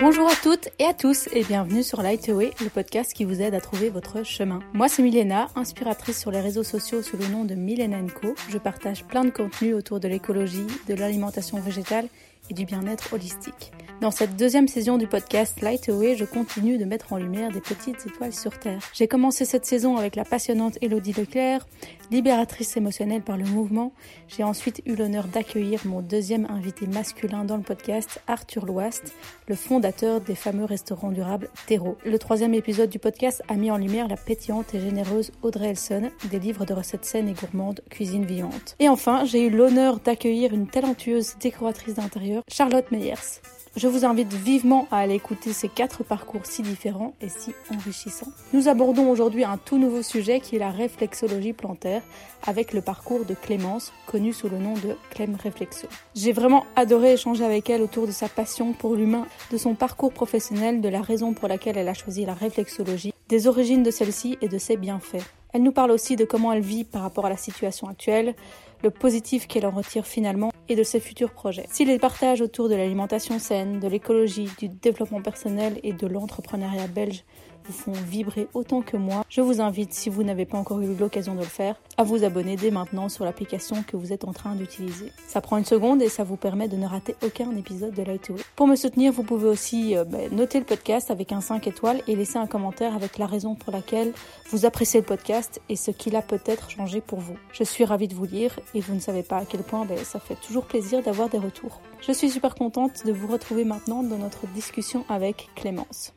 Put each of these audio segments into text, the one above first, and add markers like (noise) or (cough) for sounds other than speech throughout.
Bonjour à toutes et à tous et bienvenue sur Lightway, le podcast qui vous aide à trouver votre chemin. Moi c'est Milena, inspiratrice sur les réseaux sociaux sous le nom de Milena Co. Je partage plein de contenus autour de l'écologie, de l'alimentation végétale et du bien-être holistique. Dans cette deuxième saison du podcast Light Away, je continue de mettre en lumière des petites étoiles sur Terre. J'ai commencé cette saison avec la passionnante Elodie Leclerc, libératrice émotionnelle par le mouvement. J'ai ensuite eu l'honneur d'accueillir mon deuxième invité masculin dans le podcast, Arthur Loast, le fondateur des fameux restaurants durables Terreau. Le troisième épisode du podcast a mis en lumière la pétillante et généreuse Audrey Elson, des livres de recettes saines et gourmandes, cuisine vivante. Et enfin, j'ai eu l'honneur d'accueillir une talentueuse décoratrice d'intérieur, Charlotte Meyers. Je vous invite vivement à aller écouter ces quatre parcours si différents et si enrichissants. Nous abordons aujourd'hui un tout nouveau sujet qui est la réflexologie plantaire avec le parcours de Clémence, connue sous le nom de Clem Réflexo. J'ai vraiment adoré échanger avec elle autour de sa passion pour l'humain, de son parcours professionnel, de la raison pour laquelle elle a choisi la réflexologie, des origines de celle-ci et de ses bienfaits. Elle nous parle aussi de comment elle vit par rapport à la situation actuelle, le positif qu'elle en retire finalement et de ses futurs projets. Si les partages autour de l'alimentation saine, de l'écologie, du développement personnel et de l'entrepreneuriat belge vous font vibrer autant que moi, je vous invite, si vous n'avez pas encore eu l'occasion de le faire, à vous abonner dès maintenant sur l'application que vous êtes en train d'utiliser. Ça prend une seconde et ça vous permet de ne rater aucun épisode de Lightway. Pour me soutenir, vous pouvez aussi euh, bah, noter le podcast avec un 5 étoiles et laisser un commentaire avec la raison pour laquelle vous appréciez le podcast et ce qu'il a peut-être changé pour vous. Je suis ravie de vous lire et vous ne savez pas à quel point bah, ça fait toujours plaisir d'avoir des retours. Je suis super contente de vous retrouver maintenant dans notre discussion avec Clémence.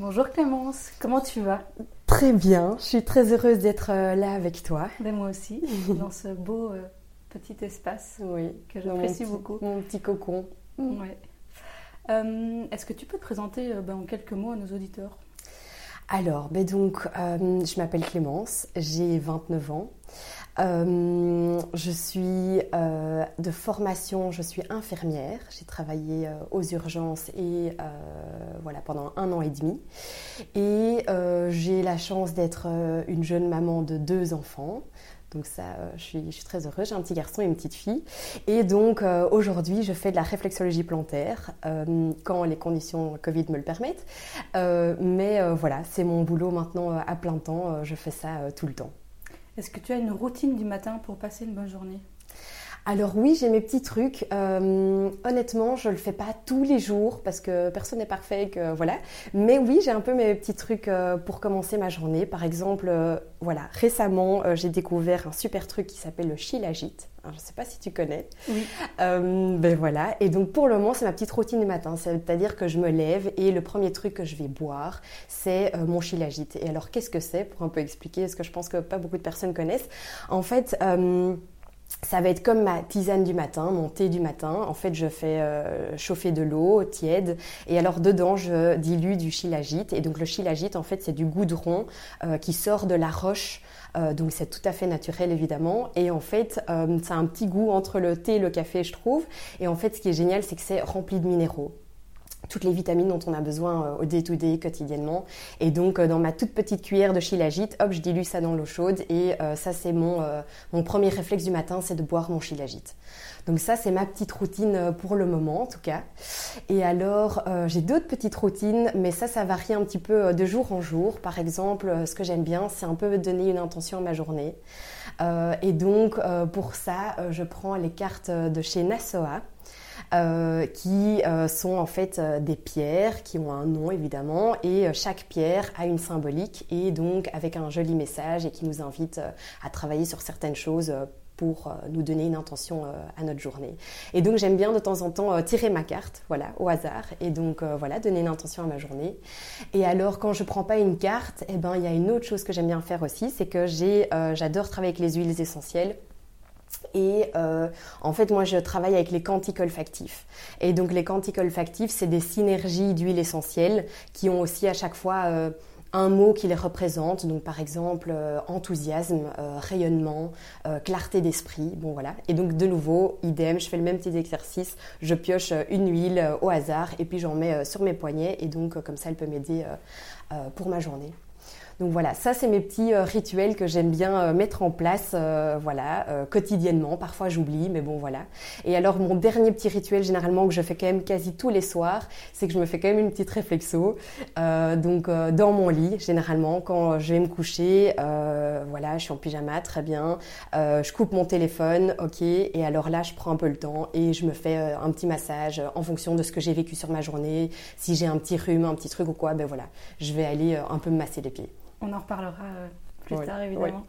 Bonjour Clémence, comment tu vas? Très bien, je suis très heureuse d'être euh, là avec toi. Ben moi aussi, dans ce beau euh, petit espace oui, que j'apprécie beaucoup. Mon petit cocon. Ouais. Euh, est-ce que tu peux te présenter ben, en quelques mots à nos auditeurs? Alors, ben donc, je m'appelle Clémence, j'ai 29 ans. Euh, je suis euh, de formation, je suis infirmière. J'ai travaillé euh, aux urgences et voilà pendant un an et demi. Et j'ai la chance d'être une jeune maman de deux enfants. Donc ça, je suis, je, suis, très heureuse. J'ai un petit garçon et une petite fille. Et donc aujourd'hui, je fais de la réflexologie plantaire quand les conditions Covid me le permettent. mais voilà, c'est mon boulot maintenant à plein temps. je fais ça tout le temps. Est-ce que tu as une routine du matin pour passer une bonne journée? Alors oui, j'ai mes petits trucs. Euh, honnêtement, je le fais pas tous les jours parce que personne n'est parfait, que voilà. Mais oui, j'ai un peu mes petits trucs euh, pour commencer ma journée. Par exemple, euh, voilà, récemment, j'ai découvert un super truc qui s'appelle le Shilajit. je ne sais pas si tu connais. Oui. ben voilà. Et donc pour le moment, c'est ma petite routine du matin. C'est-à-dire que je me lève et le premier truc que je vais boire, c'est mon Shilajit. Et alors, qu'est-ce que c'est? Pour un peu expliquer, ce que je pense que pas beaucoup de personnes connaissent. En fait ça va être comme ma tisane du matin, mon thé du matin. En fait, je fais euh, chauffer de l'eau tiède et alors dedans, je dilue du shilajit. Et donc le shilajit, en fait, c'est du goudron euh, qui sort de la roche. Euh, donc c'est tout à fait naturel évidemment. Et en fait, ça a un petit goût entre le thé et le café, je trouve. Et en fait, ce qui est génial, c'est que c'est rempli de minéraux toutes les vitamines dont on a besoin euh, au day-to-day quotidiennement. Et donc euh, dans ma toute petite cuillère de shilajit, hop, je dilue ça dans l'eau chaude et euh, ça c'est mon, mon premier réflexe du matin, c'est de boire mon shilajit. Donc ça c'est ma petite routine pour le moment en tout cas. Et alors j'ai d'autres petites routines, mais ça ça varie un petit peu de jour en jour. Par exemple, ce que j'aime bien, c'est un peu donner une intention à ma journée. et donc pour ça, je prends les cartes de chez Nasoa. Euh, qui euh, sont en fait euh, des pierres qui ont un nom évidemment et chaque pierre a une symbolique et donc avec un joli message et qui nous invite à travailler sur certaines choses pour nous donner une intention à notre journée. Et donc j'aime bien de temps en temps tirer ma carte, voilà, au hasard, et donc voilà, donner une intention à ma journée. Et alors quand je prends pas une carte, eh ben il y a une autre chose que j'aime bien faire aussi, c'est que j'adore travailler avec les huiles essentielles. Et euh, en fait, moi, je travaille avec les quantiques olfactifs. Et donc, les quantiques olfactifs, c'est des synergies d'huiles essentielles qui ont aussi à chaque fois euh, un mot qui les représente. Donc, par exemple, euh, enthousiasme, rayonnement, clarté d'esprit. Bon, voilà. Et donc, de nouveau, idem, je fais le même petit exercice. Je pioche une huile au hasard et puis j'en mets sur mes poignets. Et donc, comme ça, elle peut m'aider pour ma journée. Donc voilà, ça c'est mes petits rituels que j'aime bien mettre en place, voilà, quotidiennement. Parfois j'oublie, mais bon voilà. Et alors mon dernier petit rituel généralement que je fais quand même quasi tous les soirs, c'est que je me fais quand même une petite réflexo. donc dans mon lit, généralement quand je vais me coucher, voilà, je suis en pyjama, très bien. je coupe mon téléphone, ok. Et alors là, je prends un peu le temps et je me fais un petit massage en fonction de ce que j'ai vécu sur ma journée. Si j'ai un petit rhume, un petit truc ou quoi, ben voilà, je vais aller euh, un peu me masser les pieds. On en reparlera euh, plus tard, évidemment.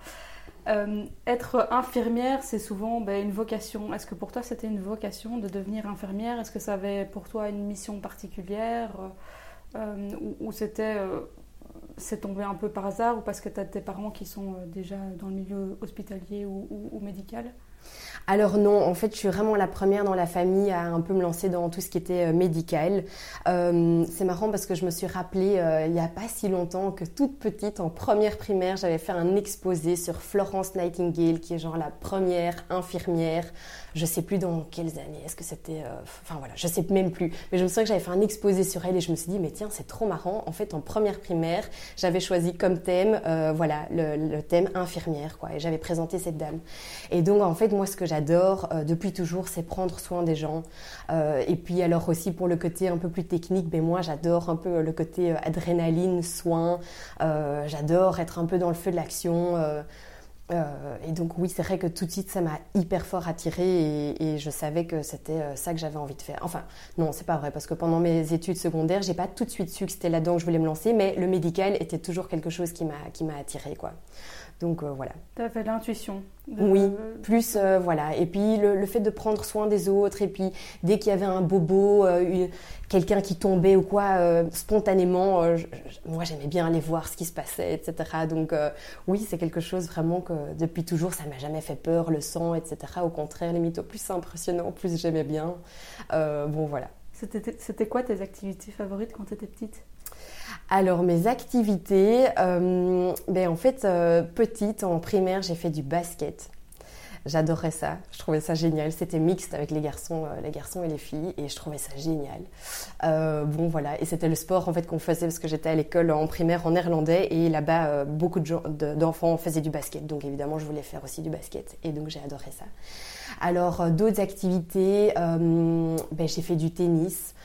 Euh, être infirmière, c'est souvent ben, une vocation. Est-ce que pour toi, c'était une vocation de devenir infirmière? Est-ce que ça avait pour toi une mission particulière Ou, c'était c'est tombé un peu par hasard ou parce que tu as tes parents qui sont déjà dans le milieu hospitalier ou médical? Alors non, en fait, je suis vraiment la première dans la famille à un peu me lancer dans tout ce qui était euh, médical. Euh, c'est marrant parce que je me suis rappelé euh, il n'y a pas si longtemps que toute petite, en première primaire, j'avais fait un exposé sur Florence Nightingale, qui est genre la première infirmière. Je sais plus dans quelles années. Est-ce que c'était, enfin voilà, je sais même plus. Mais je me souviens que j'avais fait un exposé sur elle et je me suis dit mais tiens, c'est trop marrant. En fait, en première primaire, j'avais choisi comme thème, voilà, le, le, thème infirmière, quoi. Et j'avais présenté cette dame. Et donc en fait, moi, ce que j'adore euh, depuis toujours, c'est prendre soin des gens. Euh, et puis alors aussi pour le côté un peu plus technique, ben moi j'adore un peu le côté euh, adrénaline, soin. j'adore être un peu dans le feu de l'action. et donc oui, c'est vrai que tout de suite, ça m'a hyper fort attiré et, je savais que c'était ça que j'avais envie de faire. Enfin, non, c'est pas vrai parce que pendant mes études secondaires, j'ai pas tout de suite su que c'était là-dedans que je voulais me lancer, mais le médical était toujours quelque chose qui m'a qui m'a attiré quoi. Donc euh, voilà. Tu as fait l'intuition. Oui, plus euh, voilà. Et puis le, fait de prendre soin des autres, et puis dès qu'il y avait un bobo, euh, quelqu'un qui tombait ou quoi, spontanément, moi j'aimais bien aller voir ce qui se passait, etc. Donc oui, c'est quelque chose vraiment que depuis toujours, ça m'a jamais fait peur, le sang, etc. Au contraire, les mythos plus impressionnants, plus j'aimais bien. bon voilà. C'était quoi tes activités favorites quand tu étais petite? Alors mes activités, euh, ben en fait euh, petite en primaire j'ai fait du basket. J'adorais ça, je trouvais ça génial. C'était mixte avec les garçons, euh, les garçons et les filles, et je trouvais ça génial. bon voilà, et c'était le sport en fait qu'on faisait parce que j'étais à l'école en primaire en néerlandais et là-bas beaucoup d'enfants faisaient du basket, donc évidemment je voulais faire aussi du basket, et donc j'ai adoré ça. Alors d'autres activités, ben, j'ai fait du tennis,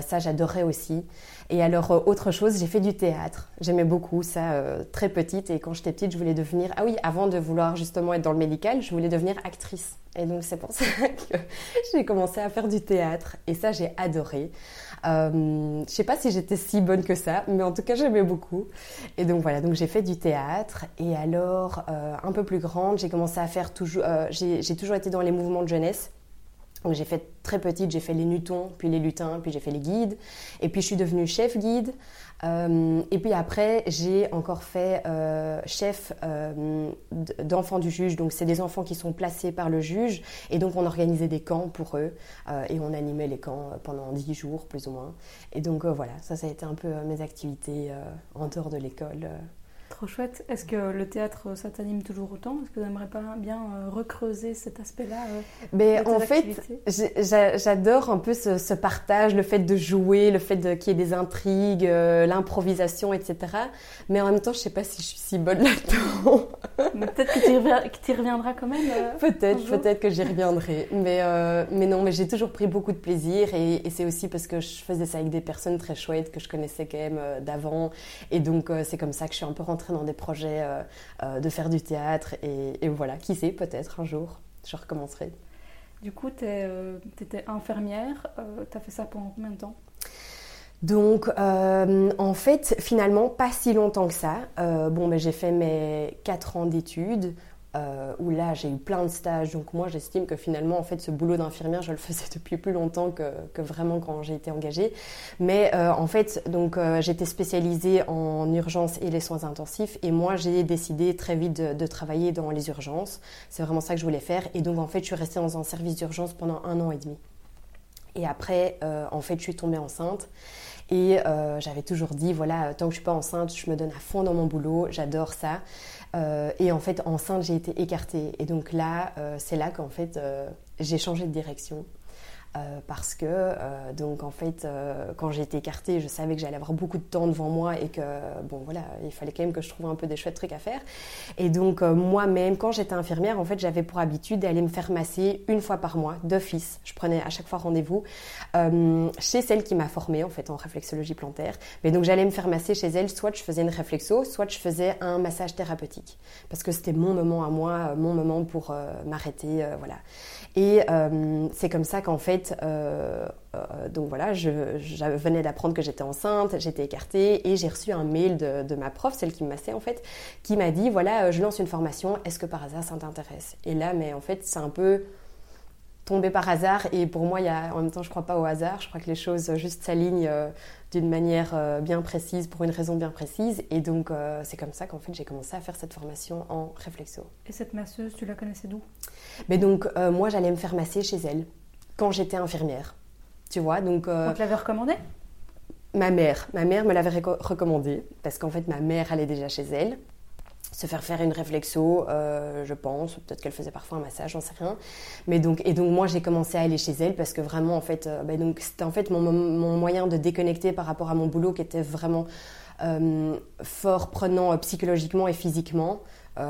ça j'adorais aussi. Et alors, euh, autre chose, j'ai fait du théâtre. J'aimais beaucoup ça euh, très petite. Et quand j'étais petite, je voulais devenir. Ah oui, avant de vouloir justement être dans le médical, je voulais devenir actrice. Et donc, c'est pour (laughs) ça que j'ai commencé à faire du théâtre. Et ça, j'ai adoré. Euh, je sais pas si j'étais si bonne que ça, mais en tout cas, j'aimais beaucoup. Et donc, voilà. Donc, j'ai fait du théâtre. Et alors, euh, un peu plus grande, j'ai commencé à faire toujours. j'ai toujours été dans les mouvements de jeunesse. Donc j'ai fait très petite, j'ai fait les nutons, puis les lutins, puis j'ai fait les guides. Et puis je suis devenue chef guide. Euh, et puis après, j'ai encore fait euh, chef euh, d'enfants du juge. Donc c'est des enfants qui sont placés par le juge. Et donc on organisait des camps pour eux. et on animait les camps pendant dix jours, plus ou moins. Et donc voilà, ça, ça a été un peu mes activités en dehors de l'école Trop chouette. Est-ce que le théâtre, ça t'anime toujours autant Est-ce que tu aimerais pas bien euh, recreuser cet aspect-là euh, Mais En fait, j'adore un peu ce, partage, le fait de jouer, le fait qu'il y ait des intrigues, euh, l'improvisation, etc. Mais en même temps, je sais pas si je suis si bonne (laughs) là-dedans. peut-être que tu y reviendras quand même. peut-être, peut-être que j'y reviendrai. Mais, mais non, mais j'ai toujours pris beaucoup de plaisir et, et c'est aussi parce que je faisais ça avec des personnes très chouettes que je connaissais quand même d'avant. Et donc, c'est comme ça que je suis un peu rentrée dans des projets euh, euh, de faire du théâtre. Et, voilà, qui sait, peut-être un jour, je recommencerai. Du coup, tu euh, étais infirmière. tu as fait ça pendant combien de temps? Donc, en fait, finalement, pas si longtemps que ça. bon, mais j'ai fait mes 4 ans d'études euh, où là j'ai eu plein de stages. Donc moi j'estime que finalement en fait ce boulot d'infirmière je le faisais (laughs) depuis plus longtemps que, que vraiment quand j'ai été engagée. Mais euh, en fait donc euh, j'étais spécialisée en urgence et les soins intensifs et moi j'ai décidé très vite de, de, travailler dans les urgences. C'est vraiment ça que je voulais faire et donc en fait je suis restée dans un service d'urgence pendant un an et demi. Et après en fait je suis tombée enceinte. Et j'avais toujours dit, voilà, tant que je suis pas enceinte, je me donne à fond dans mon boulot, j'adore ça. Euh, et en fait, enceinte, j'ai été écartée. Et donc là, euh, c'est là qu'en fait, euh, j'ai changé de direction. Parce que donc en fait quand j'ai été écartée, je savais que j'allais avoir beaucoup de temps devant moi et que bon voilà, il fallait quand même que je trouve un peu des chouettes trucs à faire. Et donc moi-même, quand j'étais infirmière, en fait, j'avais pour habitude d'aller me faire masser une fois par mois d'office. Je prenais à chaque fois rendez-vous chez celle qui m'a formée en fait en réflexologie plantaire. Mais donc j'allais me faire masser chez elle, soit je faisais une réflexo, soit je faisais un massage thérapeutique parce que c'était mon moment à moi, mon moment pour m'arrêter, voilà. Et euh, c'est comme ça qu'en fait, euh, euh, donc voilà, je, venais d'apprendre que j'étais enceinte, j'étais écartée et j'ai reçu un mail de, ma prof, celle qui me massait en fait, qui m'a dit voilà, je lance une formation, est-ce que par hasard ça t'intéresse? Et là, mais en fait, c'est un peu tombé par hasard et pour moi, il y a, en même temps, je crois pas au hasard, je crois que les choses juste s'alignent d'une manière bien précise pour une raison bien précise et donc c'est comme ça qu'en fait j'ai commencé à faire cette formation en réflexo. Et cette masseuse, tu la connaissais d'où? Mais donc, euh, moi, j'allais me faire masser chez elle quand j'étais infirmière. Tu vois, donc. Euh, On te l'avait recommandé Ma mère. Ma mère me l'avait recommandé parce qu'en fait, ma mère allait déjà chez elle se faire faire une réflexo, euh, je pense, peut-être qu'elle faisait parfois un massage, j'en sais rien. Mais donc, et donc moi j'ai commencé à aller chez elle parce que vraiment en fait, bah, donc c'était en fait mon, mon, moyen de déconnecter par rapport à mon boulot qui était vraiment fort prenant psychologiquement et physiquement.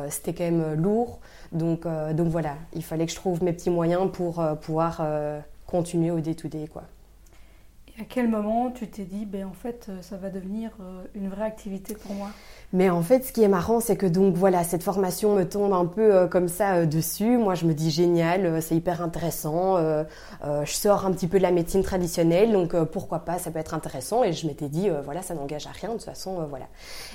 c'était quand même lourd. Donc, euh, donc voilà, il fallait que je trouve mes petits moyens pour euh, pouvoir euh, continuer au day-to-day. quoi. À quel moment tu t'es dit, ben, en fait, ça va devenir une vraie activité pour moi? Mais en fait, ce qui est marrant, c'est que donc voilà, cette formation me tombe un peu euh, comme ça euh, dessus. Moi, je me dis génial, euh, c'est hyper intéressant. je sors un petit peu de la médecine traditionnelle, donc pourquoi pas, ça peut être intéressant. Et je m'étais dit voilà, ça n'engage à rien de toute façon, voilà.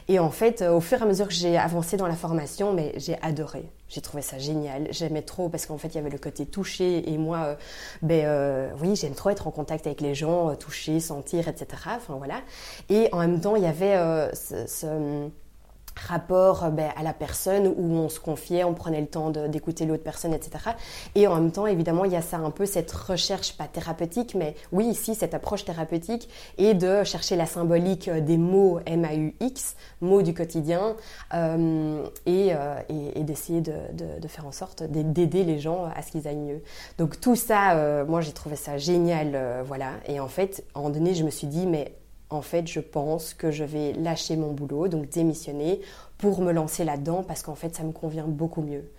Et en fait, au fur et à mesure que j'ai avancé dans la formation, mais j'ai adoré. J'ai trouvé ça génial. J'aimais trop parce qu'en fait, il y avait le côté touché et moi, ben oui, j'aime trop être en contact avec les gens, toucher, sentir, etc. Enfin voilà. Et en même temps, il y avait ce rapport euh, ben, à la personne où on se confiait, on prenait le temps d'écouter l'autre personne, etc. Et en même temps, évidemment, il y a ça un peu cette recherche, pas thérapeutique, mais oui, ici, cette approche thérapeutique et de chercher la symbolique euh, des mots M-A-U-X, mots du quotidien, euh, et, d'essayer de, faire en sorte d'aider les gens à ce qu'ils aillent mieux. Donc tout ça, moi, j'ai trouvé ça génial, voilà. Et en fait, à un moment donné, je me suis dit, mais en fait, je pense que je vais lâcher mon boulot, donc démissionner, pour me lancer là-dedans, parce qu'en fait, ça me convient beaucoup mieux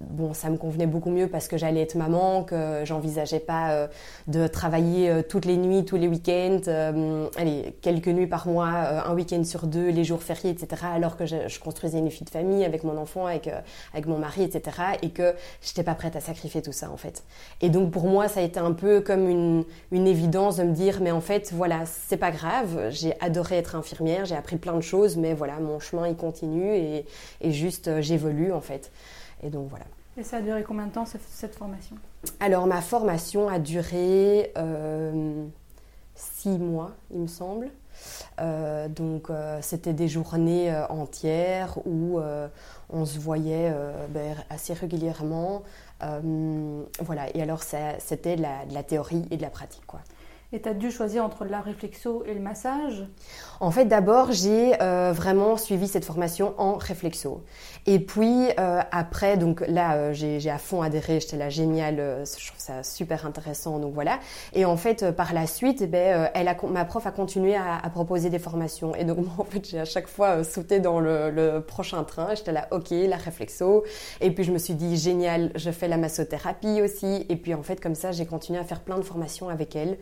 bon, ça me convenait beaucoup mieux parce que j'allais être maman, que j'envisageais pas euh, de travailler euh, toutes les nuits, tous les week-ends, euh, allez, quelques nuits par mois, un week-end sur deux, les jours fériés, etc. Alors que je, construisais une vie de famille avec mon enfant, avec, avec mon mari, etc. Et que j'étais pas prête à sacrifier tout ça, en fait. Et donc, pour moi, ça a été un peu comme une, une évidence de me dire, mais en fait, voilà, c'est pas grave, j'ai adoré être infirmière, j'ai appris plein de choses, mais voilà, mon chemin, il continue et, et juste, j'évolue, en fait. Et donc voilà. Et ça a duré combien de temps cette formation? Alors ma formation a duré euh, six mois, il me semble. Euh, donc euh, c'était des journées entières où on se voyait ben, assez régulièrement. voilà, et alors c'était de la, de la théorie et de la pratique. quoi. Et tu as dû choisir entre la réflexo et le massage? En fait, d'abord, j'ai euh, vraiment suivi cette formation en réflexo. Et puis, euh, après, donc là, euh, j'ai à fond adhéré, j'étais là génial, je trouve ça super intéressant, donc voilà. Et en fait, par la suite, eh ben, elle a, ma prof a continué à, à, proposer des formations. Et donc, (laughs) moi, en fait, j'ai à chaque fois sauté dans le, le prochain train. J'étais là, ok, la réflexo. Et puis, je me suis dit, génial, je fais la massothérapie aussi. Et puis, en fait, comme ça, j'ai continué à faire plein de formations avec elle.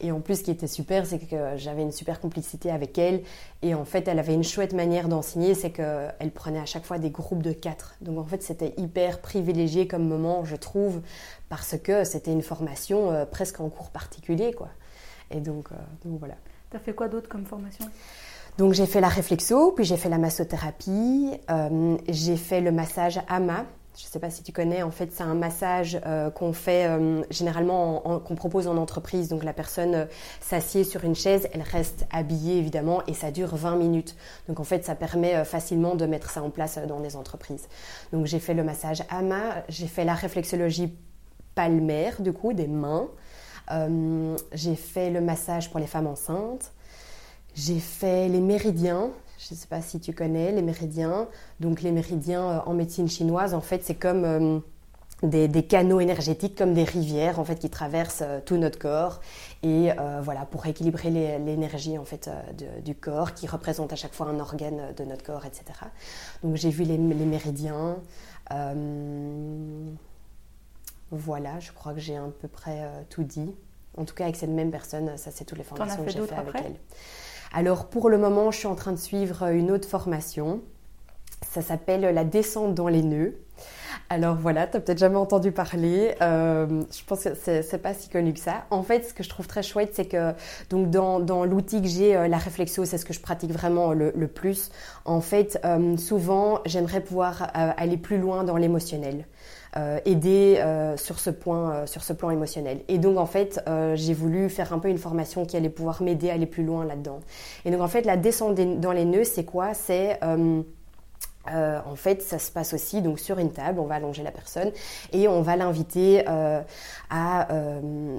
Et en plus, ce qui était super, c'est que j'avais une super complicité avec elle. Et en fait, elle avait une chouette manière d'enseigner, c'est qu'elle prenait à chaque fois des groupes de quatre. Donc en fait, c'était hyper privilégié comme moment, je trouve, parce que c'était une formation euh, presque en cours particulier, quoi. Et donc, euh, donc voilà. T'as fait quoi d'autre comme formation? Donc j'ai fait la réflexo, puis j'ai fait la massothérapie, euh, j'ai fait le massage AMA, je ne sais pas si tu connais, en fait, c'est un massage euh, qu'on fait euh, généralement, qu'on propose en entreprise. Donc la personne euh, s'assied sur une chaise, elle reste habillée évidemment et ça dure 20 minutes. Donc en fait, ça permet facilement de mettre ça en place dans des entreprises. Donc j'ai fait le massage AMA, j'ai fait la réflexologie palmaire, du coup, des mains. j'ai fait le massage pour les femmes enceintes. J'ai fait les méridiens, je ne sais pas si tu connais les méridiens. Donc les méridiens euh, en médecine chinoise, en fait, c'est comme... Euh, des, canaux énergétiques comme des rivières en fait qui traversent euh, tout notre corps. Et euh, voilà pour équilibrer l'énergie en fait du corps qui représente à chaque fois un organe de notre corps etc donc j'ai vu les, méridiens. Voilà je crois que j'ai à peu près tout dit. En tout cas avec cette même personne ça c'est toutes les formations que j'ai fait avec elle alors pour le moment je suis en train de suivre une autre formation ça s'appelle la descente dans les nœuds alors voilà, tu n'as peut-être jamais entendu parler. Euh, je pense que c'est pas si connu que ça. En fait, ce que je trouve très chouette, c'est que donc dans, l'outil que j'ai, euh, la réflexio, c'est ce que je pratique vraiment le, plus. En fait, euh, souvent, j'aimerais pouvoir aller plus loin dans l'émotionnel. Aider sur ce point sur ce plan émotionnel et donc en fait j'ai voulu faire un peu une formation qui allait pouvoir m'aider à aller plus loin là-dedans et donc en fait la descente dans les nœuds c'est quoi? C'est euh, en fait, ça se passe aussi donc sur une table. On va allonger la personne et on va l'inviter euh, à euh,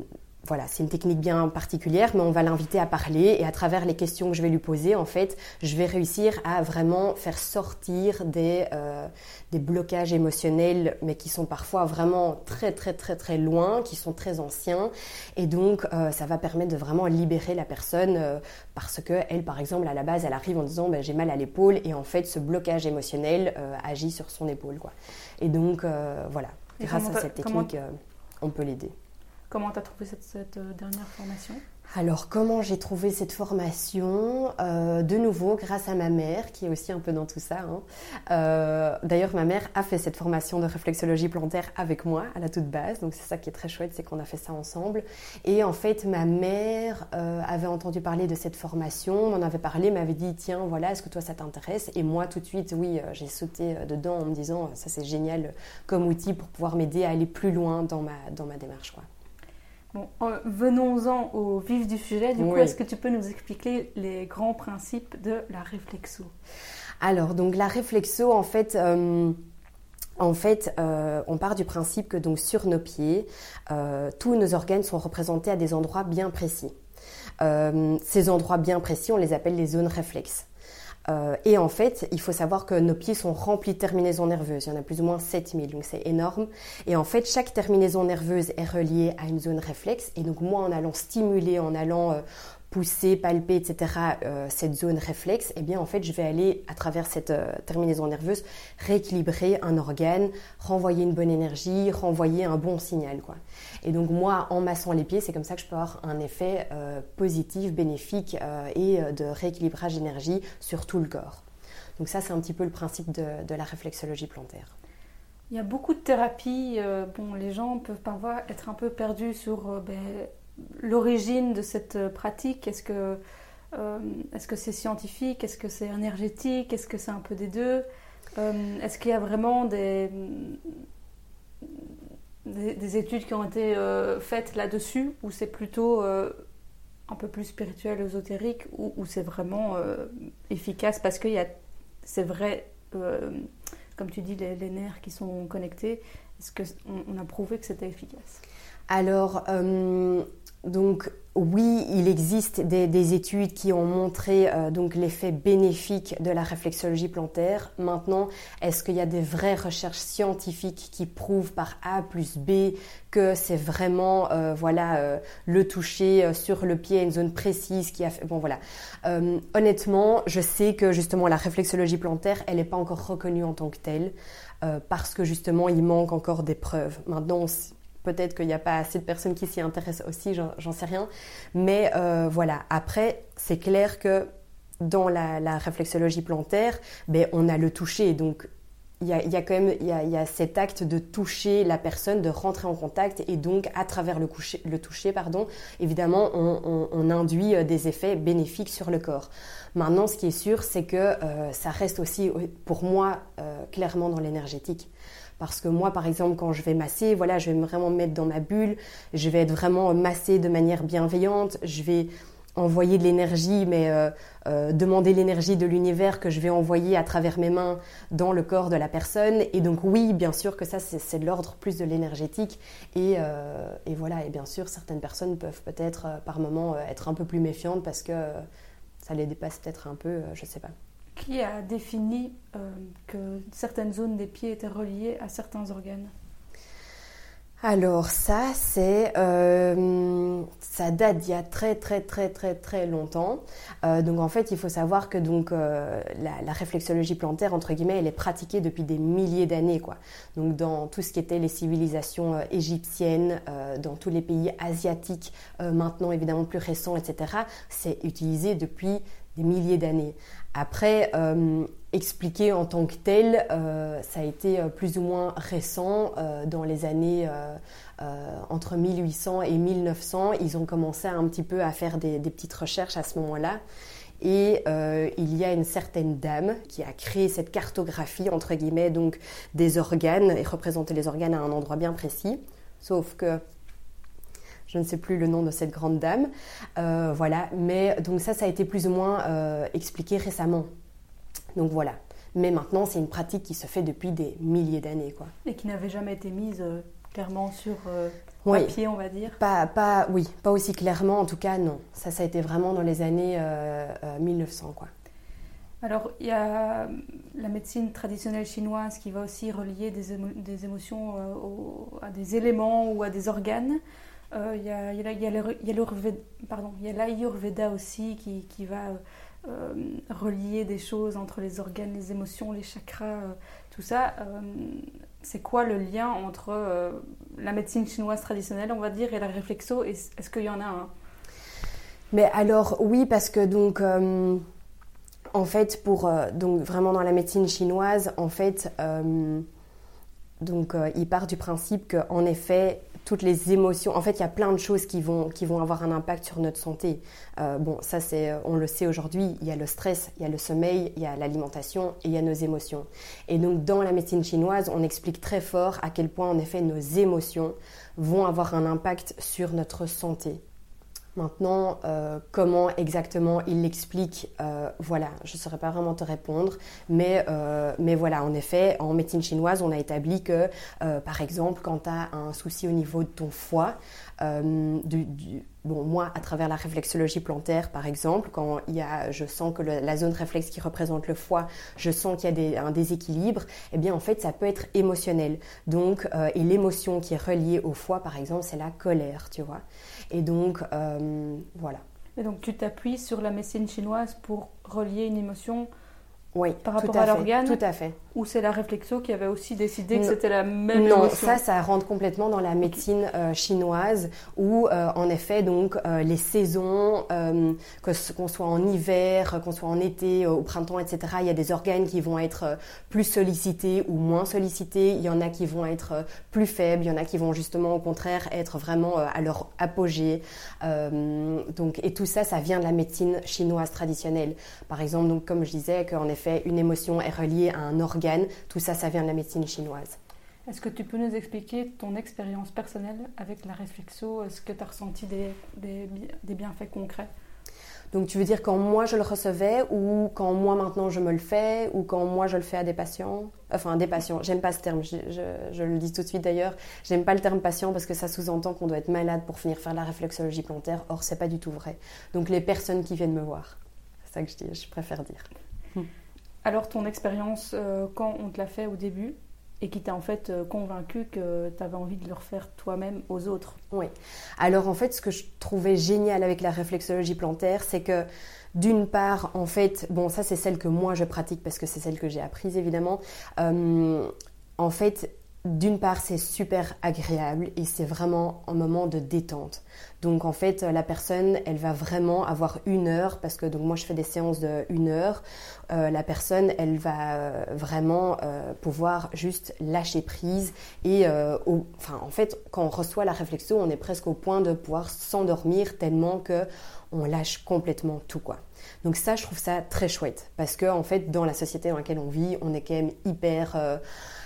voilà, c'est une technique bien particulière, mais on va l'inviter à parler et à travers les questions que je vais lui poser, en fait, je vais réussir à vraiment faire sortir des, euh, des blocages émotionnels, mais qui sont parfois vraiment très très très très loin, qui sont très anciens, et donc euh, ça va permettre de vraiment libérer la personne euh, parce que elle, par exemple, à la base, elle arrive en disant ben, j'ai mal à l'épaule et en fait, ce blocage émotionnel agit sur son épaule, quoi. Et donc voilà, grâce à cette technique, on peut l'aider. Comment tu as trouvé cette, euh, dernière formation? Alors, comment j'ai trouvé cette formation? Euh, De nouveau, grâce à ma mère, qui est aussi un peu dans tout ça. Hein. Euh, d'ailleurs, ma mère a fait cette formation de réflexologie plantaire avec moi à la toute base. Donc, c'est ça qui est très chouette, c'est qu'on a fait ça ensemble. Et en fait, ma mère avait entendu parler de cette formation, m'en avait parlé, m'avait dit Tiens, voilà, est-ce que toi ça t'intéresse? Et moi, tout de suite, oui, j'ai sauté dedans en me disant Ça, c'est génial comme outil pour pouvoir m'aider à aller plus loin dans ma, dans ma démarche. Quoi. Bon, venons-en au vif du sujet. Du coup, est-ce que tu peux nous expliquer les grands principes de la réflexo? Alors, donc la réflexo, en fait, euh, en fait, euh, on part du principe que donc sur nos pieds, euh, tous nos organes sont représentés à des endroits bien précis. ces endroits bien précis, on les appelle les zones réflexes. Euh, et en fait, il faut savoir que nos pieds sont remplis de terminaisons nerveuses. Il y en a plus ou moins 7000, donc c'est énorme. Et en fait, chaque terminaison nerveuse est reliée à une zone réflexe. Et donc moi, en allant stimuler, en allant euh, pousser, palper, etc., euh, cette zone réflexe, eh bien en fait je vais aller à travers cette euh, terminaison nerveuse rééquilibrer un organe, renvoyer une bonne énergie, renvoyer un bon signal. Quoi. Et donc moi, en massant les pieds, c'est comme ça que je peux avoir un effet euh, positif, bénéfique et de rééquilibrage d'énergie sur tout le corps. Donc ça, c'est un petit peu le principe de, la réflexologie plantaire. Il y a beaucoup de thérapies. bon, les gens peuvent parfois être un peu perdus sur ben, l'origine de cette euh, pratique Est-ce que euh, est-ce que c'est scientifique Est-ce que c'est énergétique Est-ce que c'est un peu des deux euh, Est-ce qu'il y a vraiment des, des, études qui ont été faites là-dessus Ou c'est plutôt un peu plus spirituel, ésotérique Ou, c'est vraiment efficace parce que c'est vrai, comme tu dis, les, les, nerfs qui sont connectés. Est-ce qu'on on a prouvé que c'était efficace? Alors, donc oui, il existe des, études qui ont montré euh, donc l'effet bénéfique de la réflexologie plantaire. Maintenant, est-ce qu'il y a des vraies recherches scientifiques qui prouvent par A plus B que c'est vraiment euh, voilà euh, le toucher sur le pied à une zone précise qui a fait bon voilà. honnêtement, je sais que justement la réflexologie plantaire, elle n'est pas encore reconnue en tant que telle parce que justement il manque encore des preuves. Maintenant, Peut-être qu'il n'y a pas assez de personnes qui s'y intéressent aussi, j'en sais rien. Mais euh, voilà, après, c'est clair que dans la, réflexologie plantaire, ben, on a le toucher. Donc, il y, a, quand même il y a, cet acte de toucher la personne, de rentrer en contact. Et donc, à travers le, toucher, pardon, évidemment, on, induit euh, des effets bénéfiques sur le corps. Maintenant, ce qui est sûr, c'est que euh, ça reste aussi, pour moi, clairement dans l'énergétique. Parce que moi, par exemple, quand je vais masser, voilà, je vais vraiment me mettre dans ma bulle, je vais être vraiment massée de manière bienveillante, je vais envoyer de l'énergie, mais euh, euh, demander l'énergie de l'univers que je vais envoyer à travers mes mains dans le corps de la personne. Et donc oui, bien sûr que ça, c'est de l'ordre plus de l'énergétique. Et, euh, et, voilà, et bien sûr, certaines personnes peuvent peut-être par moment être un peu plus méfiantes parce que ça les dépasse peut-être un peu, je ne sais pas qui a défini euh, que certaines zones des pieds étaient reliées à certains organes alors ça, c'est euh, ça date d'il y a très très très très très longtemps. Euh, donc en fait, il faut savoir que donc euh, la, réflexologie plantaire entre guillemets, elle est pratiquée depuis des milliers d'années quoi. Donc dans tout ce qui était les civilisations égyptiennes, dans tous les pays asiatiques, maintenant évidemment plus récents, etc. C'est utilisé depuis des milliers d'années. Après, euh, expliquer en tant que tel, euh, ça a été euh, plus ou moins récent. dans les années entre 1800 et 1900, ils ont commencé un petit peu à faire des, petites recherches à ce moment-là. Et il y a une certaine dame qui a créé cette cartographie, entre guillemets, donc des organes, et représenter les organes à un endroit bien précis. Sauf que je ne sais plus le nom de cette grande dame. Euh, voilà, mais donc ça, ça a été plus ou moins euh, expliqué récemment. Donc voilà. Mais maintenant, c'est une pratique qui se fait depuis des milliers d'années. quoi. Et qui n'avait jamais été mise euh, clairement sur papier, on va dire pas, pas, Oui, pas aussi clairement, en tout cas, non. Ça, ça a été vraiment dans les années 1900. quoi. Alors, il y a la médecine traditionnelle chinoise qui va aussi relier des, des émotions à des éléments ou à des organes. Il y a, l'Ayurveda aussi qui, qui va euh, relier des choses entre les organes, les émotions, les chakras, euh, tout ça. Euh, c'est quoi le lien entre la médecine chinoise traditionnelle, on va dire, et la réflexo? Est-ce qu'il y en a un? Mais alors, oui, parce que donc. en fait, pour donc vraiment dans la médecine chinoise, en fait, donc il part du principe qu'en effet, toutes les émotions. En fait, il y a plein de choses qui vont, qui vont avoir un impact sur notre santé. Euh, bon, ça, c'est, on le sait aujourd'hui, il y a le stress, il y a le sommeil, il y a l'alimentation et il y a nos émotions. Et donc, dans la médecine chinoise, on explique très fort à quel point, en effet, nos émotions vont avoir un impact sur notre santé. Maintenant, euh, comment exactement il l'explique, euh, voilà, je ne saurais pas vraiment te répondre, mais, euh, mais voilà, en effet, en médecine chinoise, on a établi que, par exemple, quand tu as un souci au niveau de ton foie, du, bon, moi, à travers la réflexologie plantaire, par exemple, quand il y a, je sens que la zone réflexe qui représente le foie, je sens qu'il y a des, un déséquilibre, eh bien, en fait, ça peut être émotionnel. Donc, et l'émotion qui est reliée au foie, par exemple, c'est la colère, tu vois. Et donc, euh, voilà. Et donc, tu t'appuies sur la médecine chinoise pour relier une émotion oui, par rapport à, l'organe Tout à fait. Ou c'est la réflexo qui avait aussi décidé que c'était la même Non, ça, ça rentre complètement dans la médecine euh, chinoise où, euh, en effet, donc euh, les saisons, qu'on soit en hiver, qu'on soit en été, au printemps, etc., il y a des organes qui vont être plus sollicités ou moins sollicités. Il y en a qui vont être plus faibles, il y en a qui vont justement, au contraire, être vraiment à leur apogée. donc, et tout ça, ça vient de la médecine chinoise traditionnelle. Par exemple, donc, comme je disais, qu'en effet, une émotion est reliée à un organe. Tout ça, ça vient de la médecine chinoise. Est-ce que tu peux nous expliquer ton expérience personnelle avec la réflexo? Est-ce que tu as ressenti des, des, bienfaits concrets? Donc tu veux dire quand moi je le recevais ou quand moi maintenant je me le fais ou quand moi je le fais à des patients? Enfin des patients, j'aime pas ce terme, je, je, le dis tout de suite d'ailleurs, j'aime pas le terme patient parce que ça sous-entend qu'on doit être malade pour finir faire la réflexologie plantaire, or c'est pas du tout vrai. Donc les personnes qui viennent me voir, c'est ça que je, dis, je préfère dire. Alors ton expérience euh, quand on te l'a fait au début et qui t'a en fait euh, convaincu que tu avais envie de le refaire toi-même aux autres? Oui. Alors en fait ce que je trouvais génial avec la réflexologie plantaire, c'est que d'une part, en fait, bon, ça c'est celle que moi je pratique parce que c'est celle que j'ai apprise évidemment. Euh, en fait, d'une part, c'est super agréable et c'est vraiment un moment de détente. Donc en fait, la personne, elle va vraiment avoir une heure parce que donc moi je fais des séances de une heure. Euh, la personne, elle va euh, vraiment euh, pouvoir juste lâcher prise et enfin en fait, quand on reçoit la réflexion, on est presque au point de pouvoir s'endormir tellement que on lâche complètement tout quoi. Donc ça, je trouve ça très chouette parce que en fait, dans la société dans laquelle on vit, on est quand même hyper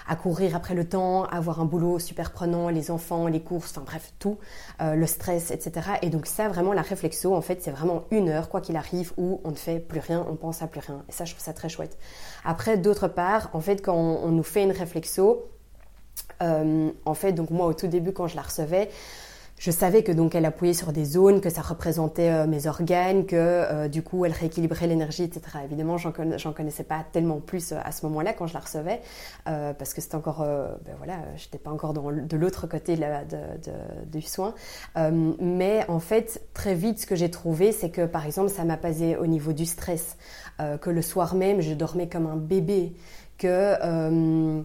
à courir après le temps, avoir un boulot super prenant, les enfants, les courses, enfin bref, tout, euh, le stress, etc. Et donc ça, vraiment, la réflexo, en fait, c'est vraiment une heure, quoi qu'il arrive, où on ne fait plus rien, on pense à plus rien. Et ça, je trouve ça très chouette. Après, d'autre part, en fait, quand on, nous fait une réflexo, euh, en fait, donc moi, au tout début, quand je la recevais, je savais que donc elle appuyait sur des zones, que ça représentait euh, mes organes, que euh, du coup elle rééquilibrait l'énergie, etc. Évidemment, j'en connaissais pas tellement plus euh, à ce moment-là quand je la recevais, parce que c'était encore, ben voilà, j'étais pas encore de l'autre côté de de, du soin. mais en fait, très vite, ce que j'ai trouvé, c'est que par exemple, ça m'a passé au niveau du stress, que le soir même, je dormais comme un bébé, que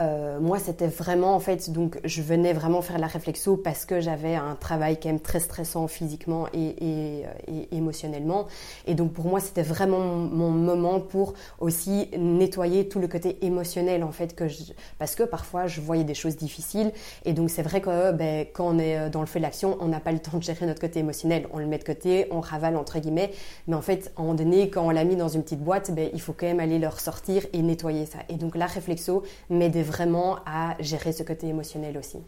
euh, moi, c'était vraiment, en fait, donc je venais vraiment faire la réflexo parce que j'avais un travail quand même très stressant physiquement et, émotionnellement. Et donc, pour moi, c'était vraiment mon, moment pour aussi nettoyer tout le côté émotionnel, en fait, que je, parce que parfois, je voyais des choses difficiles. Et donc, c'est vrai que ben, quand on est dans le feu de l'action, on n'a pas le temps de gérer notre côté émotionnel. On le met de côté, on ravale, entre guillemets. Mais en fait, à un moment donné, quand on l'a mis dans une petite boîte, ben, il faut quand même aller le ressortir et nettoyer ça. Et donc, la réflexo m'aidait vraiment à gérer ce côté émotionnel aussi.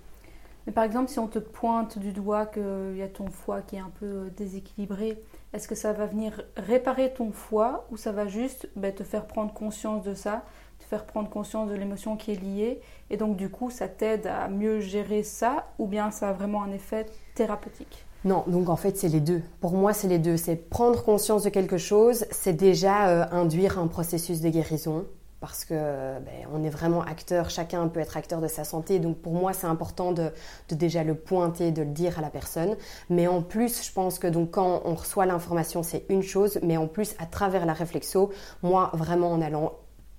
Mais par exemple, si on te pointe du doigt qu'il y a ton foie qui est un peu déséquilibré, est-ce que ça va venir réparer ton foie ou ça va juste ben, te faire prendre conscience de ça, te faire prendre conscience de l'émotion qui est liée et donc du coup ça t'aide à mieux gérer ça ou bien ça a vraiment un effet thérapeutique? Non, donc en fait c'est les deux. Pour moi c'est les deux. C'est prendre conscience de quelque chose, c'est déjà euh, induire un processus de guérison parce que ben, on est vraiment acteur, chacun peut être acteur de sa santé. Donc pour moi, c'est important de, déjà le pointer, de le dire à la personne. Mais en plus, je pense que donc quand on reçoit l'information, c'est une chose, mais en plus, à travers la réflexo, moi vraiment en allant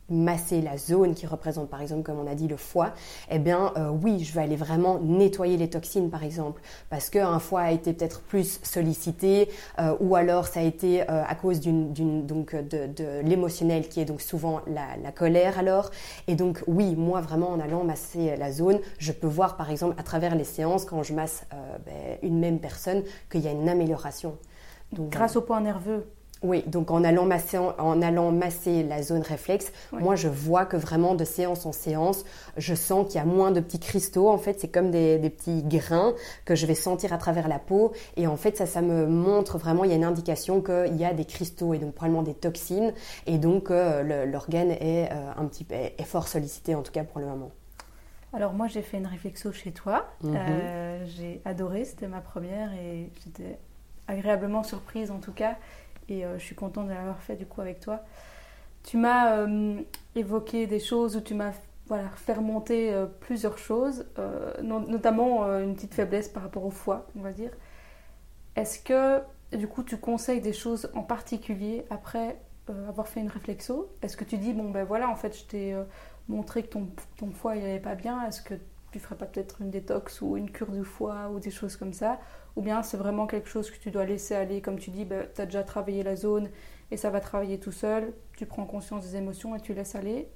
masser la zone qui représente par exemple comme on a dit le foie, eh bien euh, oui, je vais aller vraiment nettoyer les toxines par exemple parce qu'un foie a été peut-être plus sollicité euh, ou alors ça a été euh, à cause d'une donc de, de l'émotionnel qui est donc souvent la, la, colère alors. Et donc oui, moi vraiment en allant masser la zone, je peux voir par exemple à travers les séances quand je masse ben, une même personne qu'il y a une amélioration. Donc, Grâce au point nerveux oui, donc en allant masser, en allant masser la zone réflexe, moi je vois que vraiment de séance en séance, je sens qu'il y a moins de petits cristaux. En fait, c'est comme des, petits grains que je vais sentir à travers la peau. Et en fait, ça, ça me montre vraiment, il y a une indication qu'il y a des cristaux et donc probablement des toxines. Et donc euh, l'organe est euh, un petit est fort sollicité en tout cas pour le moment. Alors moi j'ai fait une réflexo chez toi. Mhm. Euh, j'ai adoré, c'était ma première et j'étais agréablement surprise en tout cas et euh, je suis contente de l'avoir fait du coup avec toi. Tu m'as euh, évoqué des choses où tu m'as voilà, fait remonter euh, plusieurs choses, notamment une petite faiblesse par rapport au foie, on va dire. Est-ce que du coup tu conseilles des choses en particulier après avoir fait une réflexo? Est-ce que tu dis, bon ben voilà, en fait je t'ai montré que ton, ton foie il n'allait pas bien, est-ce que tu ferais pas peut-être une détox ou une cure du foie ou des choses comme ça? Ou bien c'est vraiment quelque chose que tu dois laisser aller, comme tu dis, bah, tu as déjà travaillé la zone et ça va travailler tout seul, tu prends conscience des émotions et tu laisses aller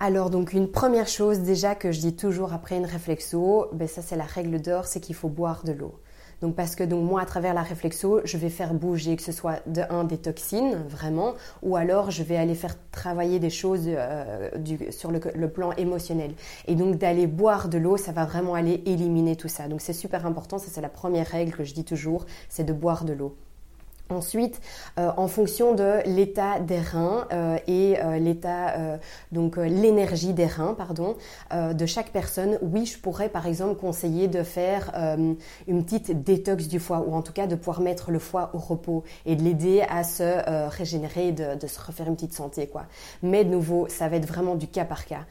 alors donc une première chose déjà que je dis toujours après une réflexo, ben ça c'est la règle d'or, c'est qu'il faut boire de l'eau. Donc parce que donc moi à travers la réflexo, je vais faire bouger que ce soit de un des toxines vraiment, ou alors je vais aller faire travailler des choses euh, sur le, le, plan émotionnel. Et donc d'aller boire de l'eau, ça va vraiment aller éliminer tout ça. Donc c'est super important, ça c'est la première règle que je dis toujours, c'est de boire de l'eau. Ensuite, euh, en fonction de l'état des reins euh, et euh, l'état donc l'énergie des reins, pardon, de chaque personne, oui, je pourrais par exemple conseiller de faire une petite détox du foie ou en tout cas de pouvoir mettre le foie au repos et de l'aider à se régénérer, de, de, se refaire une petite santé quoi. Mais de nouveau, ça va être vraiment du cas par cas.